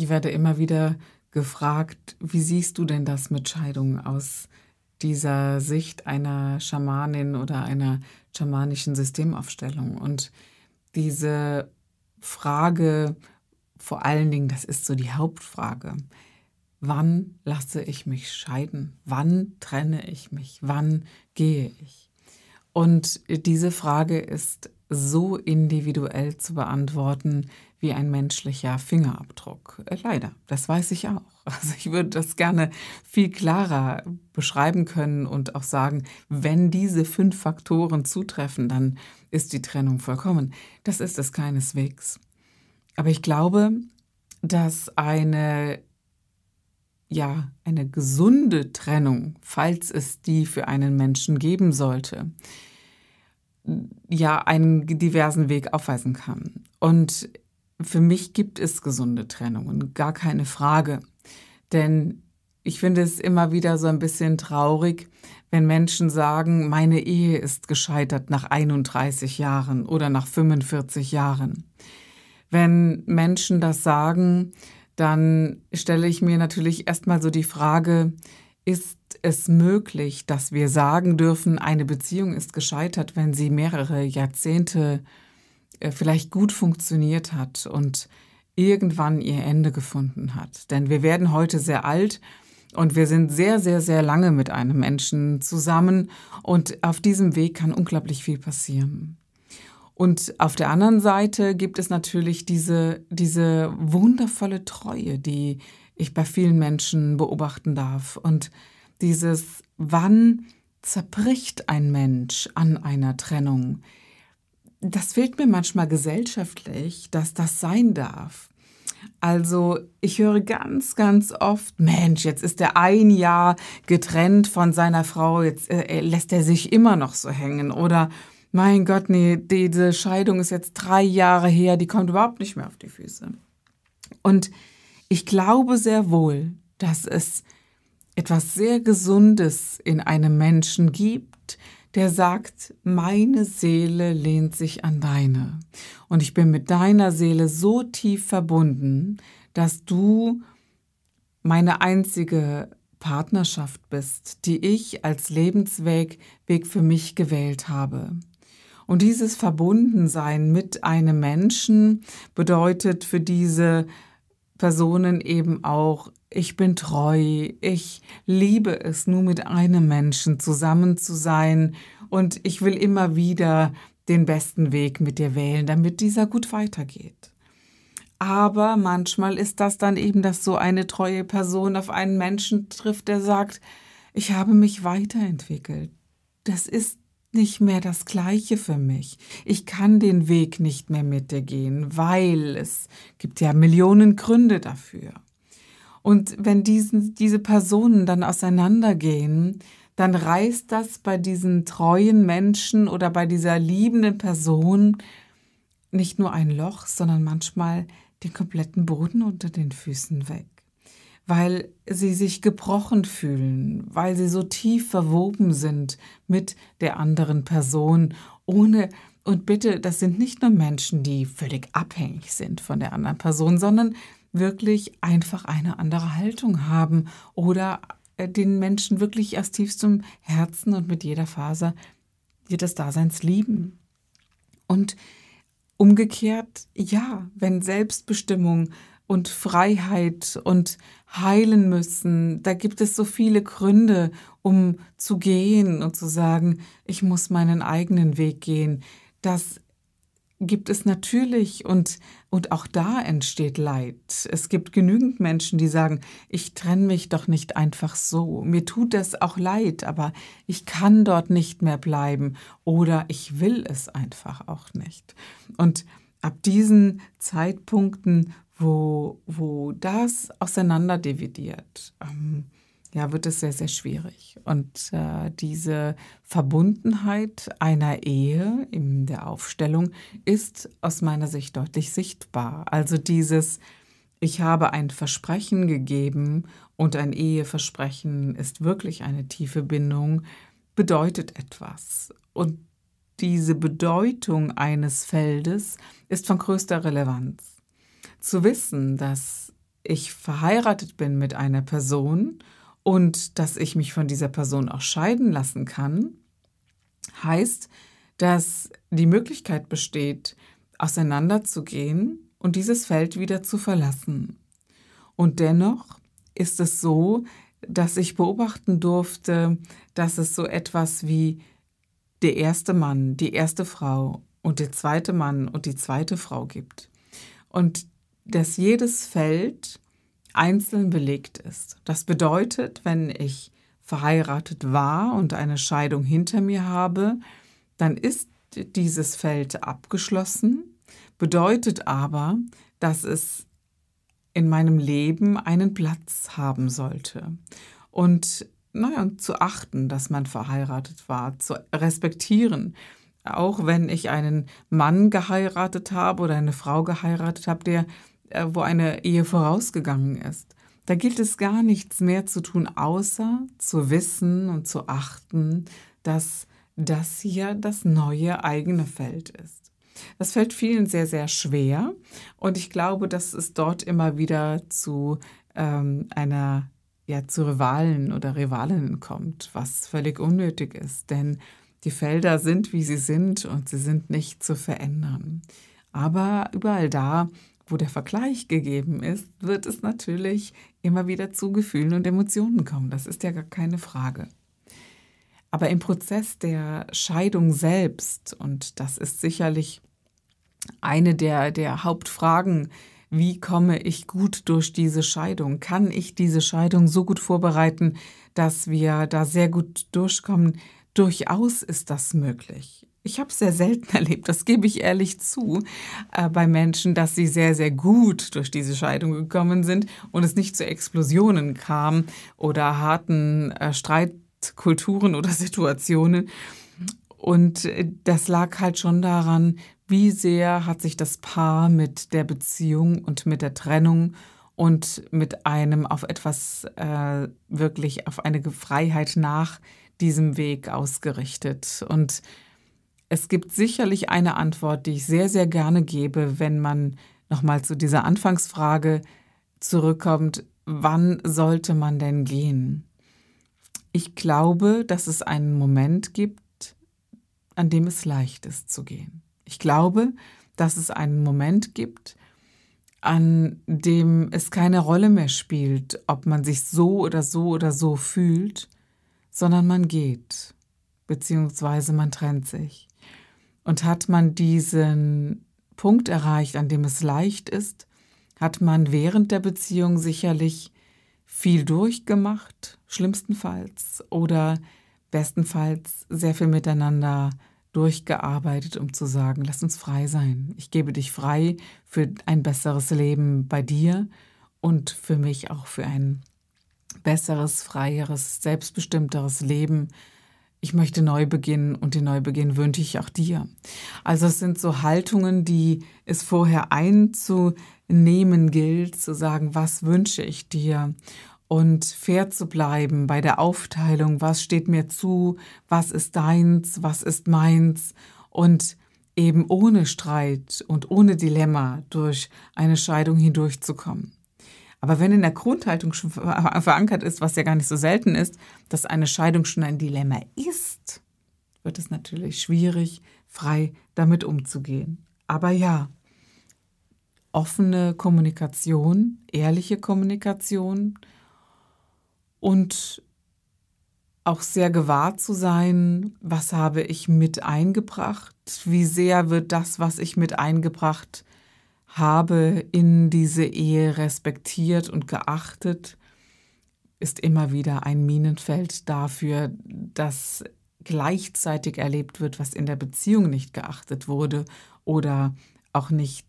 Ich werde immer wieder gefragt, wie siehst du denn das mit Scheidung aus dieser Sicht einer Schamanin oder einer schamanischen Systemaufstellung? Und diese Frage, vor allen Dingen, das ist so die Hauptfrage, wann lasse ich mich scheiden? Wann trenne ich mich? Wann gehe ich? Und diese Frage ist so individuell zu beantworten wie ein menschlicher Fingerabdruck. Äh, leider, das weiß ich auch. Also ich würde das gerne viel klarer beschreiben können und auch sagen, wenn diese fünf Faktoren zutreffen, dann ist die Trennung vollkommen. Das ist es keineswegs. Aber ich glaube, dass eine ja, eine gesunde Trennung, falls es die für einen Menschen geben sollte, ja, einen diversen Weg aufweisen kann. Und für mich gibt es gesunde Trennungen, gar keine Frage. Denn ich finde es immer wieder so ein bisschen traurig, wenn Menschen sagen, meine Ehe ist gescheitert nach 31 Jahren oder nach 45 Jahren. Wenn Menschen das sagen, dann stelle ich mir natürlich erstmal so die Frage, ist es möglich, dass wir sagen dürfen, eine Beziehung ist gescheitert, wenn sie mehrere Jahrzehnte äh, vielleicht gut funktioniert hat und irgendwann ihr Ende gefunden hat. Denn wir werden heute sehr alt und wir sind sehr, sehr, sehr lange mit einem Menschen zusammen und auf diesem Weg kann unglaublich viel passieren. Und auf der anderen Seite gibt es natürlich diese, diese wundervolle Treue, die ich bei vielen Menschen beobachten darf. Und dieses, wann zerbricht ein Mensch an einer Trennung? Das fehlt mir manchmal gesellschaftlich, dass das sein darf. Also ich höre ganz, ganz oft, Mensch, jetzt ist er ein Jahr getrennt von seiner Frau, jetzt äh, lässt er sich immer noch so hängen. Oder mein Gott, nee, diese Scheidung ist jetzt drei Jahre her, die kommt überhaupt nicht mehr auf die Füße. Und ich glaube sehr wohl, dass es etwas sehr Gesundes in einem Menschen gibt, der sagt, meine Seele lehnt sich an deine. Und ich bin mit deiner Seele so tief verbunden, dass du meine einzige Partnerschaft bist, die ich als Lebensweg Weg für mich gewählt habe. Und dieses Verbundensein mit einem Menschen bedeutet für diese Personen eben auch, ich bin treu, ich liebe es, nur mit einem Menschen zusammen zu sein und ich will immer wieder den besten Weg mit dir wählen, damit dieser gut weitergeht. Aber manchmal ist das dann eben, dass so eine treue Person auf einen Menschen trifft, der sagt, ich habe mich weiterentwickelt. Das ist nicht mehr das Gleiche für mich. Ich kann den Weg nicht mehr mit dir gehen, weil es gibt ja Millionen Gründe dafür. Und wenn diesen, diese Personen dann auseinandergehen, dann reißt das bei diesen treuen Menschen oder bei dieser liebenden Person nicht nur ein Loch, sondern manchmal den kompletten Boden unter den Füßen weg. Weil sie sich gebrochen fühlen, weil sie so tief verwoben sind mit der anderen Person, ohne und bitte, das sind nicht nur Menschen, die völlig abhängig sind von der anderen Person, sondern wirklich einfach eine andere Haltung haben oder äh, den Menschen wirklich aus tiefstem Herzen und mit jeder Faser jedes Daseins lieben. Und umgekehrt, ja, wenn Selbstbestimmung und Freiheit und heilen müssen. Da gibt es so viele Gründe, um zu gehen und zu sagen, ich muss meinen eigenen Weg gehen. Das gibt es natürlich und, und auch da entsteht Leid. Es gibt genügend Menschen, die sagen, ich trenne mich doch nicht einfach so. Mir tut das auch leid, aber ich kann dort nicht mehr bleiben oder ich will es einfach auch nicht. Und ab diesen Zeitpunkten wo, wo das auseinanderdividiert, ähm, ja, wird es sehr, sehr schwierig. Und äh, diese Verbundenheit einer Ehe in der Aufstellung ist aus meiner Sicht deutlich sichtbar. Also dieses, ich habe ein Versprechen gegeben und ein Eheversprechen ist wirklich eine tiefe Bindung, bedeutet etwas. Und diese Bedeutung eines Feldes ist von größter Relevanz. Zu wissen, dass ich verheiratet bin mit einer Person und dass ich mich von dieser Person auch scheiden lassen kann, heißt, dass die Möglichkeit besteht, auseinanderzugehen und dieses Feld wieder zu verlassen. Und dennoch ist es so, dass ich beobachten durfte, dass es so etwas wie der erste Mann, die erste Frau und der zweite Mann und die zweite Frau gibt. Und dass jedes Feld einzeln belegt ist. Das bedeutet, wenn ich verheiratet war und eine Scheidung hinter mir habe, dann ist dieses Feld abgeschlossen, bedeutet aber, dass es in meinem Leben einen Platz haben sollte. Und naja, zu achten, dass man verheiratet war, zu respektieren. Auch wenn ich einen Mann geheiratet habe oder eine Frau geheiratet habe, der wo eine Ehe vorausgegangen ist. Da gilt es gar nichts mehr zu tun, außer zu wissen und zu achten, dass das hier das neue eigene Feld ist. Das fällt vielen sehr, sehr schwer und ich glaube, dass es dort immer wieder zu ähm, einer, ja, zu Rivalen oder Rivalinnen kommt, was völlig unnötig ist, denn die Felder sind, wie sie sind und sie sind nicht zu verändern. Aber überall da, wo der Vergleich gegeben ist, wird es natürlich immer wieder zu Gefühlen und Emotionen kommen. Das ist ja gar keine Frage. Aber im Prozess der Scheidung selbst, und das ist sicherlich eine der, der Hauptfragen, wie komme ich gut durch diese Scheidung? Kann ich diese Scheidung so gut vorbereiten, dass wir da sehr gut durchkommen? Durchaus ist das möglich. Ich habe sehr selten erlebt, das gebe ich ehrlich zu, äh, bei Menschen, dass sie sehr, sehr gut durch diese Scheidung gekommen sind und es nicht zu Explosionen kam oder harten äh, Streitkulturen oder Situationen. Und äh, das lag halt schon daran, wie sehr hat sich das Paar mit der Beziehung und mit der Trennung und mit einem auf etwas äh, wirklich auf eine Freiheit nach diesem Weg ausgerichtet. Und es gibt sicherlich eine Antwort, die ich sehr, sehr gerne gebe, wenn man nochmal zu dieser Anfangsfrage zurückkommt, wann sollte man denn gehen? Ich glaube, dass es einen Moment gibt, an dem es leicht ist zu gehen. Ich glaube, dass es einen Moment gibt, an dem es keine Rolle mehr spielt, ob man sich so oder so oder so fühlt, sondern man geht, beziehungsweise man trennt sich. Und hat man diesen Punkt erreicht, an dem es leicht ist, hat man während der Beziehung sicherlich viel durchgemacht, schlimmstenfalls, oder bestenfalls sehr viel miteinander durchgearbeitet, um zu sagen, lass uns frei sein. Ich gebe dich frei für ein besseres Leben bei dir und für mich auch für ein besseres, freieres, selbstbestimmteres Leben ich möchte neu beginnen und den Neubeginn wünsche ich auch dir. Also es sind so Haltungen, die es vorher einzunehmen gilt, zu sagen, was wünsche ich dir und fair zu bleiben bei der Aufteilung, was steht mir zu, was ist deins, was ist meins und eben ohne Streit und ohne Dilemma durch eine Scheidung hindurchzukommen. Aber wenn in der Grundhaltung schon verankert ist, was ja gar nicht so selten ist, dass eine Scheidung schon ein Dilemma ist, wird es natürlich schwierig, frei damit umzugehen. Aber ja, offene Kommunikation, ehrliche Kommunikation und auch sehr gewahrt zu sein, was habe ich mit eingebracht, wie sehr wird das, was ich mit eingebracht habe in diese Ehe respektiert und geachtet, ist immer wieder ein Minenfeld dafür, dass gleichzeitig erlebt wird, was in der Beziehung nicht geachtet wurde oder auch nicht,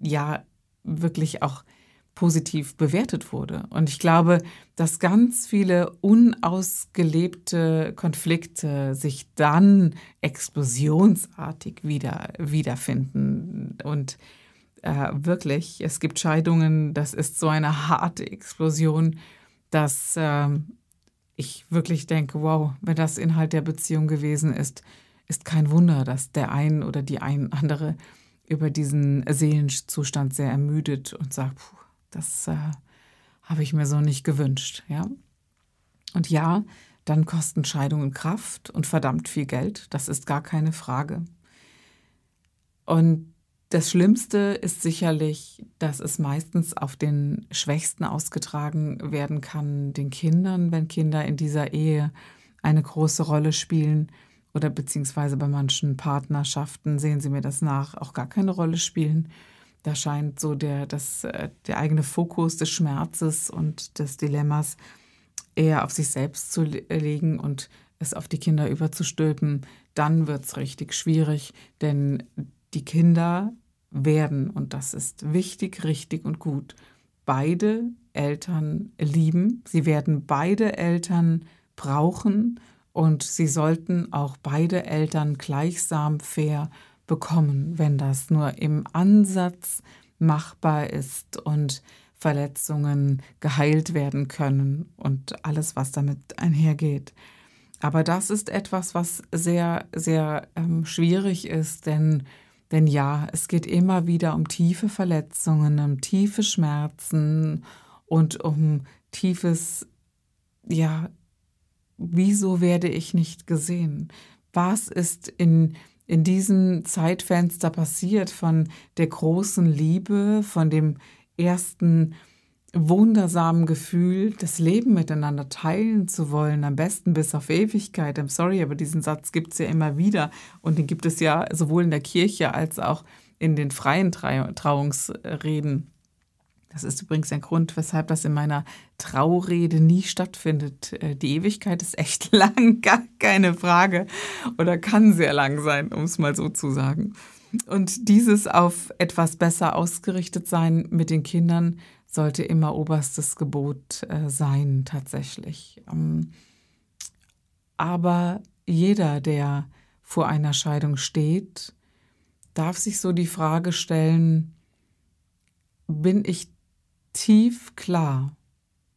ja, wirklich auch positiv bewertet wurde. Und ich glaube, dass ganz viele unausgelebte Konflikte sich dann explosionsartig wieder wiederfinden. Und äh, wirklich, es gibt Scheidungen, das ist so eine harte Explosion, dass äh, ich wirklich denke, wow, wenn das Inhalt der Beziehung gewesen ist, ist kein Wunder, dass der ein oder die ein andere über diesen Seelenzustand sehr ermüdet und sagt, puh, das äh, habe ich mir so nicht gewünscht, ja. Und ja, dann kosten Scheidungen Kraft und verdammt viel Geld, das ist gar keine Frage. Und das Schlimmste ist sicherlich, dass es meistens auf den Schwächsten ausgetragen werden kann, den Kindern, wenn Kinder in dieser Ehe eine große Rolle spielen oder beziehungsweise bei manchen Partnerschaften, sehen Sie mir das nach, auch gar keine Rolle spielen. Da scheint so der, das, äh, der eigene Fokus des Schmerzes und des Dilemmas eher auf sich selbst zu legen und es auf die Kinder überzustülpen, dann wird es richtig schwierig, denn die Kinder werden, und das ist wichtig, richtig und gut, beide Eltern lieben. Sie werden beide Eltern brauchen und sie sollten auch beide Eltern gleichsam fair bekommen, wenn das nur im Ansatz machbar ist und Verletzungen geheilt werden können und alles, was damit einhergeht. Aber das ist etwas, was sehr, sehr ähm, schwierig ist, denn denn ja, es geht immer wieder um tiefe Verletzungen, um tiefe Schmerzen und um tiefes, ja, wieso werde ich nicht gesehen? Was ist in, in diesem Zeitfenster passiert von der großen Liebe, von dem ersten wundersamen Gefühl, das Leben miteinander teilen zu wollen, am besten bis auf Ewigkeit. I'm sorry, aber diesen Satz gibt es ja immer wieder und den gibt es ja sowohl in der Kirche als auch in den freien Trauungsreden. Das ist übrigens ein Grund, weshalb das in meiner Traurede nie stattfindet. Äh, die Ewigkeit ist echt lang, gar keine Frage. Oder kann sehr lang sein, um es mal so zu sagen. Und dieses auf etwas besser ausgerichtet sein mit den Kindern, sollte immer oberstes Gebot äh, sein, tatsächlich. Ähm, aber jeder, der vor einer Scheidung steht, darf sich so die Frage stellen, bin ich tief klar,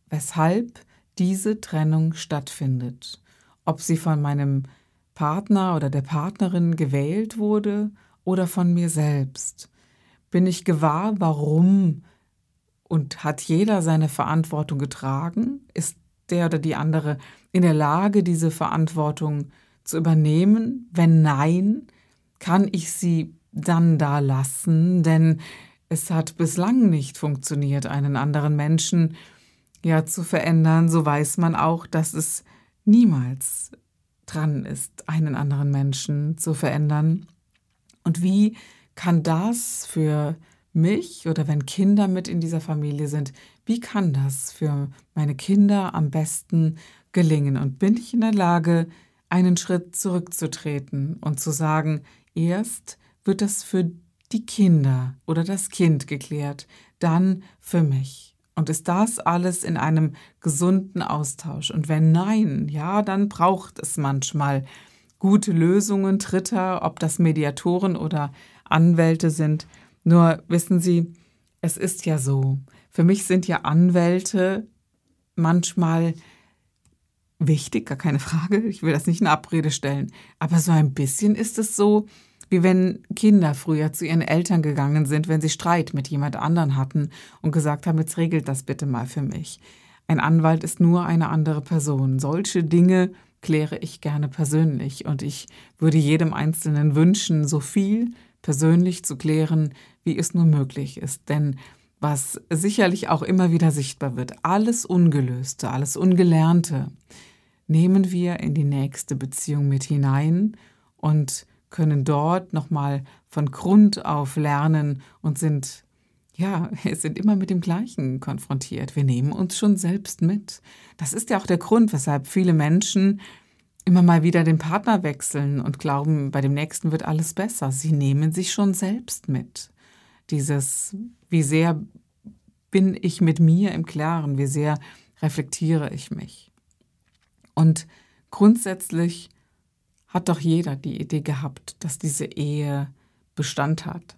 weshalb diese Trennung stattfindet? Ob sie von meinem Partner oder der Partnerin gewählt wurde oder von mir selbst? Bin ich gewahr, warum und hat jeder seine Verantwortung getragen? Ist der oder die andere in der Lage, diese Verantwortung zu übernehmen? Wenn nein, kann ich sie dann da lassen? Denn es hat bislang nicht funktioniert, einen anderen Menschen ja zu verändern. So weiß man auch, dass es niemals dran ist, einen anderen Menschen zu verändern. Und wie kann das für mich oder wenn Kinder mit in dieser Familie sind, wie kann das für meine Kinder am besten gelingen? Und bin ich in der Lage, einen Schritt zurückzutreten und zu sagen, erst wird das für die Kinder oder das Kind geklärt, dann für mich. Und ist das alles in einem gesunden Austausch? Und wenn nein, ja, dann braucht es manchmal gute Lösungen, Dritter, ob das Mediatoren oder Anwälte sind, nur wissen Sie, es ist ja so. Für mich sind ja Anwälte manchmal wichtig, gar keine Frage. Ich will das nicht in Abrede stellen. Aber so ein bisschen ist es so, wie wenn Kinder früher zu ihren Eltern gegangen sind, wenn sie Streit mit jemand anderen hatten und gesagt haben, jetzt regelt das bitte mal für mich. Ein Anwalt ist nur eine andere Person. Solche Dinge kläre ich gerne persönlich und ich würde jedem Einzelnen wünschen, so viel persönlich zu klären, wie es nur möglich ist. Denn was sicherlich auch immer wieder sichtbar wird, alles Ungelöste, alles Ungelernte, nehmen wir in die nächste Beziehung mit hinein und können dort nochmal von Grund auf lernen und sind, ja, sind immer mit dem Gleichen konfrontiert. Wir nehmen uns schon selbst mit. Das ist ja auch der Grund, weshalb viele Menschen immer mal wieder den Partner wechseln und glauben, bei dem nächsten wird alles besser. Sie nehmen sich schon selbst mit. dieses, wie sehr bin ich mit mir im Klaren, wie sehr reflektiere ich mich. Und grundsätzlich hat doch jeder die Idee gehabt, dass diese Ehe Bestand hat.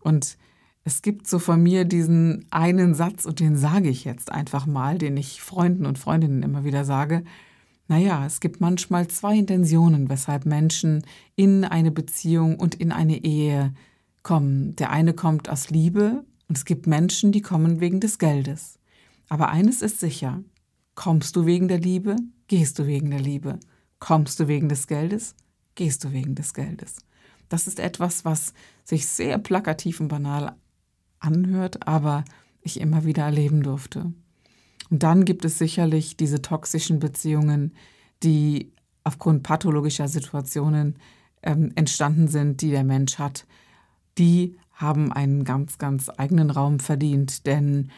Und es gibt so von mir diesen einen Satz, und den sage ich jetzt einfach mal, den ich Freunden und Freundinnen immer wieder sage. Naja, es gibt manchmal zwei Intentionen, weshalb Menschen in eine Beziehung und in eine Ehe kommen. Der eine kommt aus Liebe und es gibt Menschen, die kommen wegen des Geldes. Aber eines ist sicher, kommst du wegen der Liebe, gehst du wegen der Liebe. Kommst du wegen des Geldes, gehst du wegen des Geldes. Das ist etwas, was sich sehr plakativ und banal anhört, aber ich immer wieder erleben durfte. Und dann gibt es sicherlich diese toxischen Beziehungen, die aufgrund pathologischer Situationen ähm, entstanden sind, die der Mensch hat. Die haben einen ganz, ganz eigenen Raum verdient, denn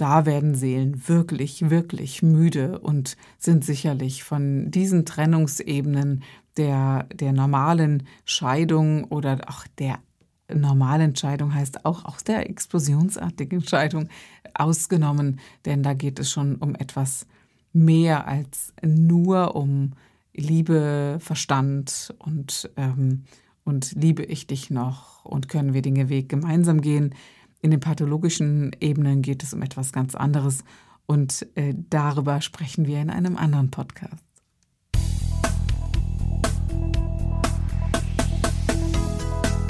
da werden Seelen wirklich, wirklich müde und sind sicherlich von diesen Trennungsebenen der, der normalen Scheidung oder auch der normalen Scheidung heißt auch aus der explosionsartigen Scheidung ausgenommen, denn da geht es schon um etwas mehr als nur um Liebe, Verstand und, ähm, und liebe ich dich noch und können wir den Weg gemeinsam gehen. In den pathologischen Ebenen geht es um etwas ganz anderes und äh, darüber sprechen wir in einem anderen Podcast.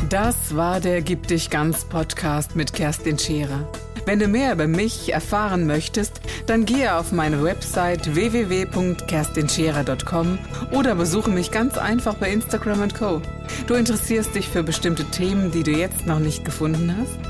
Das war der Gib dich ganz Podcast mit Kerstin Scherer. Wenn du mehr über mich erfahren möchtest, dann gehe auf meine Website www.kerstinscherer.com oder besuche mich ganz einfach bei Instagram Co. Du interessierst dich für bestimmte Themen, die du jetzt noch nicht gefunden hast?